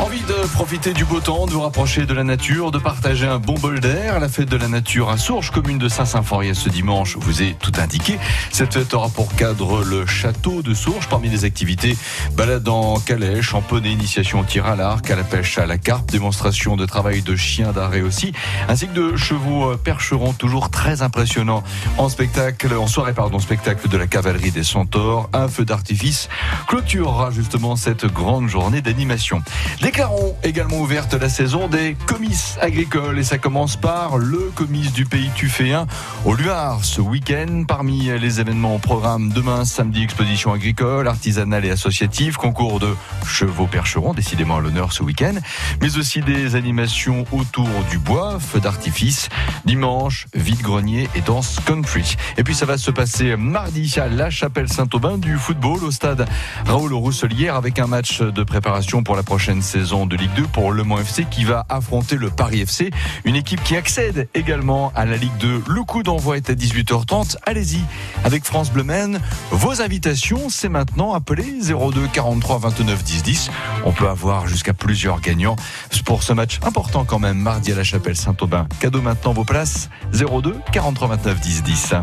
Envie de profiter du beau temps, de vous rapprocher de la nature, de partager un bon bol d'air. La fête de la nature à Sourges, commune de Saint-Symphorien ce dimanche, vous est tout indiqué. Cette fête aura pour cadre le château de Sourges. Parmi les activités, balade en calèche, en initiation au tir à l'arc, à la pêche à la carpe, démonstration de travail de chiens d'arrêt aussi, ainsi que de chevaux percherons toujours très impressionnants en spectacle, en soirée pardon, spectacle de la cavalerie des centaures. Un feu d'artifice clôturera justement cette grande journée d'animation. Déclarons également ouverte la saison des comices agricoles et ça commence par le comice du pays tuféen au Luard ce week-end. Parmi les événements au programme demain, samedi, exposition agricole, artisanale et associative, concours de chevaux percherons, décidément à l'honneur ce week-end, mais aussi des animations autour du bois, feu d'artifice, dimanche, vide-grenier et danse country. Et puis ça va se passer mardi à la chapelle Saint-Aubin du football au stade Raoul Rousselière avec un match de préparation pour la prochaine saison de Ligue 2 pour Le Mans FC qui va affronter le Paris FC, une équipe qui accède également à la Ligue 2. Le coup d'envoi est à 18h30. Allez-y avec France Bleu Maine. Vos invitations, c'est maintenant appelez 02 43 29 10 10. On peut avoir jusqu'à plusieurs gagnants pour ce match important quand même mardi à la Chapelle Saint-Aubin. Cadeau maintenant vos places 02 43 29 10 10.